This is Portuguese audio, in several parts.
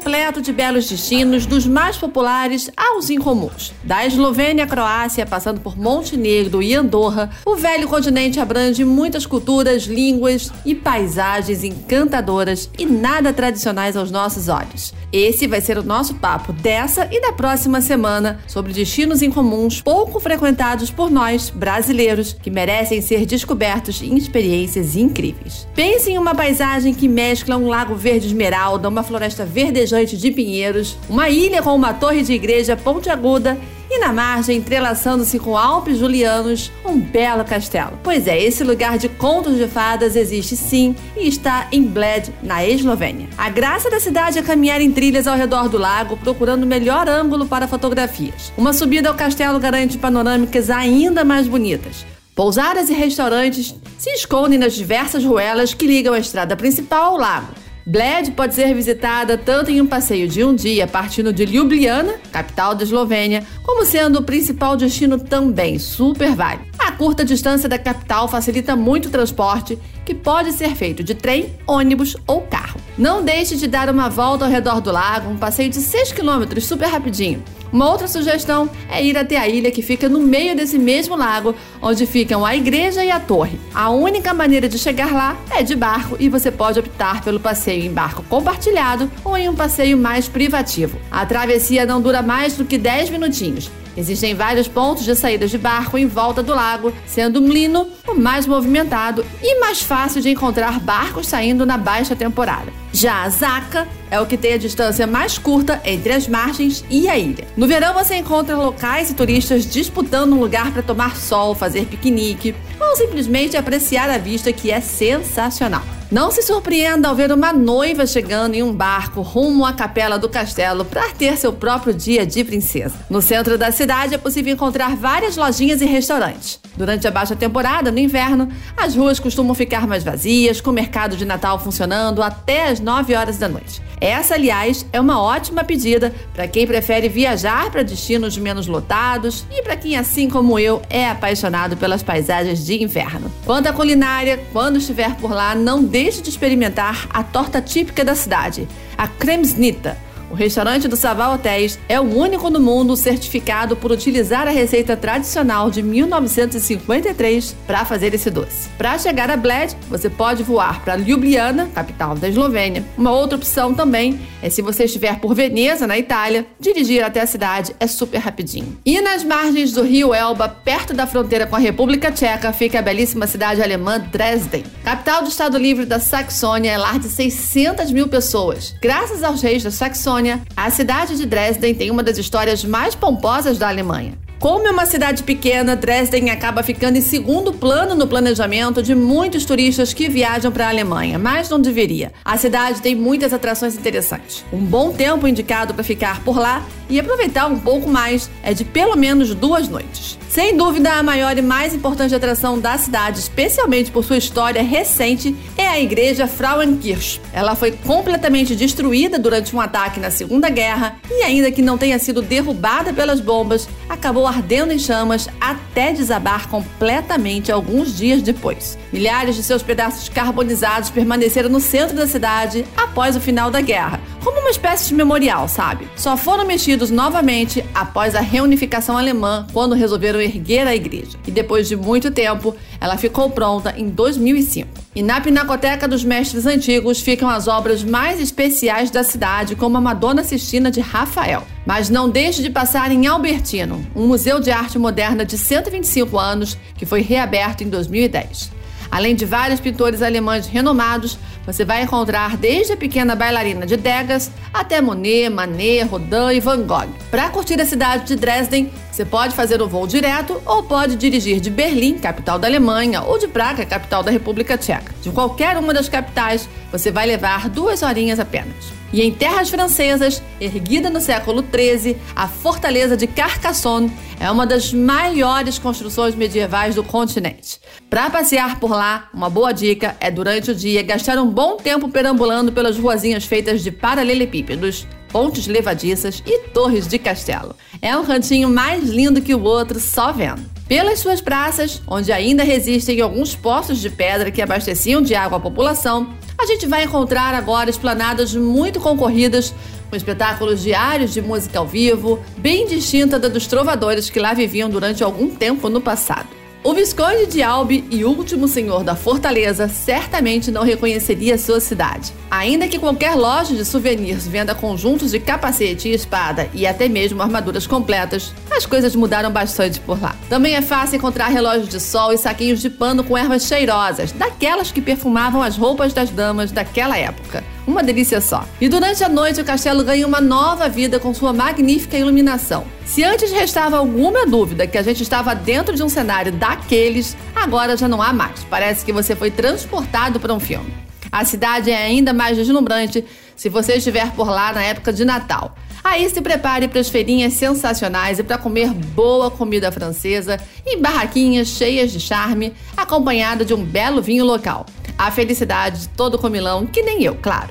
Repleta de belos destinos, dos mais populares aos incomuns. Da Eslovênia à Croácia, passando por Montenegro e Andorra, o velho continente abrange muitas culturas, línguas e paisagens encantadoras e nada tradicionais aos nossos olhos. Esse vai ser o nosso papo dessa e da próxima semana sobre destinos incomuns pouco frequentados por nós, brasileiros, que merecem ser descobertos em experiências incríveis. Pense em uma paisagem que mescla um lago verde esmeralda, uma floresta verdejante de pinheiros, uma ilha com uma torre de igreja pontiaguda e na margem, entrelaçando-se com Alpes Julianos, um belo castelo. Pois é, esse lugar de contos de fadas existe sim e está em Bled, na Eslovênia. A graça da cidade é caminhar em trilhas ao redor do lago, procurando o melhor ângulo para fotografias. Uma subida ao castelo garante panorâmicas ainda mais bonitas. Pousadas e restaurantes se escondem nas diversas ruelas que ligam a estrada principal ao lago. Bled pode ser visitada tanto em um passeio de um dia partindo de Ljubljana, capital da Eslovênia, como sendo o principal destino também, super vale. A curta distância da capital facilita muito o transporte, que pode ser feito de trem, ônibus ou carro. Não deixe de dar uma volta ao redor do lago, um passeio de 6 km super rapidinho. Uma outra sugestão é ir até a ilha que fica no meio desse mesmo lago, onde ficam a igreja e a torre. A única maneira de chegar lá é de barco e você pode optar pelo passeio em barco compartilhado ou em um passeio mais privativo. A travessia não dura mais do que 10 minutinhos. Existem vários pontos de saída de barco em volta do lago, sendo Mlino o mais movimentado e mais fácil de encontrar barcos saindo na baixa temporada. Já Zaca é o que tem a distância mais curta entre as margens e a ilha. No verão você encontra locais e turistas disputando um lugar para tomar sol, fazer piquenique ou simplesmente apreciar a vista que é sensacional. Não se surpreenda ao ver uma noiva chegando em um barco rumo à capela do castelo para ter seu próprio dia de princesa. No centro da cidade é possível encontrar várias lojinhas e restaurantes. Durante a baixa temporada, no inverno, as ruas costumam ficar mais vazias, com o mercado de Natal funcionando até as 9 horas da noite. Essa, aliás, é uma ótima pedida para quem prefere viajar para destinos menos lotados e para quem, assim como eu, é apaixonado pelas paisagens de inverno. Quanto à culinária, quando estiver por lá, não deixe de experimentar a torta típica da cidade, a Kremsnita o restaurante do Saval Hotéis é o único no mundo certificado por utilizar a receita tradicional de 1953 para fazer esse doce. Para chegar a Bled, você pode voar para Ljubljana, capital da Eslovênia. Uma outra opção também é se você estiver por Veneza, na Itália, dirigir até a cidade é super rapidinho. E nas margens do rio Elba, perto da fronteira com a República Tcheca, fica a belíssima cidade alemã Dresden. Capital do Estado Livre da Saxônia, é lar de 600 mil pessoas. Graças aos reis da Saxônia, a cidade de Dresden tem uma das histórias mais pomposas da Alemanha. Como é uma cidade pequena, Dresden acaba ficando em segundo plano no planejamento de muitos turistas que viajam para a Alemanha, mas não deveria. A cidade tem muitas atrações interessantes. Um bom tempo indicado para ficar por lá e aproveitar um pouco mais é de pelo menos duas noites. Sem dúvida, a maior e mais importante atração da cidade, especialmente por sua história recente, é a igreja Frauenkirch. Ela foi completamente destruída durante um ataque na Segunda Guerra e, ainda que não tenha sido derrubada pelas bombas, acabou ardendo em chamas até desabar completamente alguns dias depois. Milhares de seus pedaços carbonizados permaneceram no centro da cidade após o final da guerra, como uma espécie de memorial, sabe? Só foram mexidos novamente após a reunificação alemã, quando resolveram erguer a igreja. E depois de muito tempo, ela ficou pronta em 2005. E na Pinacoteca dos Mestres Antigos ficam as obras mais especiais da cidade, como a Madonna Sistina de Rafael. Mas não deixe de passar em Albertino, um museu de arte moderna de 125 anos que foi reaberto em 2010. Além de vários pintores alemães renomados, você vai encontrar desde a pequena bailarina de Degas até Monet, Manet, Rodin e Van Gogh. Para curtir a cidade de Dresden, você pode fazer o voo direto ou pode dirigir de Berlim, capital da Alemanha, ou de Praga, capital da República Tcheca. De qualquer uma das capitais, você vai levar duas horinhas apenas. E em terras francesas, erguida no século XIII, a fortaleza de Carcassonne é uma das maiores construções medievais do continente. Para passear por lá, uma boa dica é durante o dia gastar um bom tempo perambulando pelas ruazinhas feitas de paralelepípedos. pontes levadiças e torres de castelo. É um cantinho mais lindo que o outro, só vendo. Pelas suas praças, onde ainda resistem alguns poços de pedra que abasteciam de água a população, a gente vai encontrar agora esplanadas muito concorridas, com espetáculos diários de música ao vivo, bem distinta da dos trovadores que lá viviam durante algum tempo no passado. O Visconde de Albi e último senhor da fortaleza certamente não reconheceria sua cidade. Ainda que qualquer loja de souvenirs venda conjuntos de capacete e espada e até mesmo armaduras completas, as coisas mudaram bastante por lá. Também é fácil encontrar relógios de sol e saquinhos de pano com ervas cheirosas, daquelas que perfumavam as roupas das damas daquela época. Uma delícia só. E durante a noite o castelo ganha uma nova vida com sua magnífica iluminação. Se antes restava alguma dúvida que a gente estava dentro de um cenário daqueles, agora já não há mais. Parece que você foi transportado para um filme. A cidade é ainda mais deslumbrante se você estiver por lá na época de Natal. Aí se prepare para as feirinhas sensacionais e para comer boa comida francesa em barraquinhas cheias de charme, acompanhada de um belo vinho local. A felicidade de todo comilão, que nem eu, claro.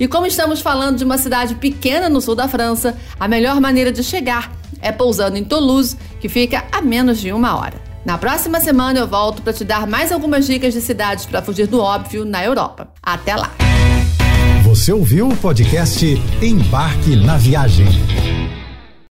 E como estamos falando de uma cidade pequena no sul da França, a melhor maneira de chegar é pousando em Toulouse, que fica a menos de uma hora. Na próxima semana eu volto para te dar mais algumas dicas de cidades para fugir do óbvio na Europa. Até lá! Você ouviu o podcast Embarque na Viagem.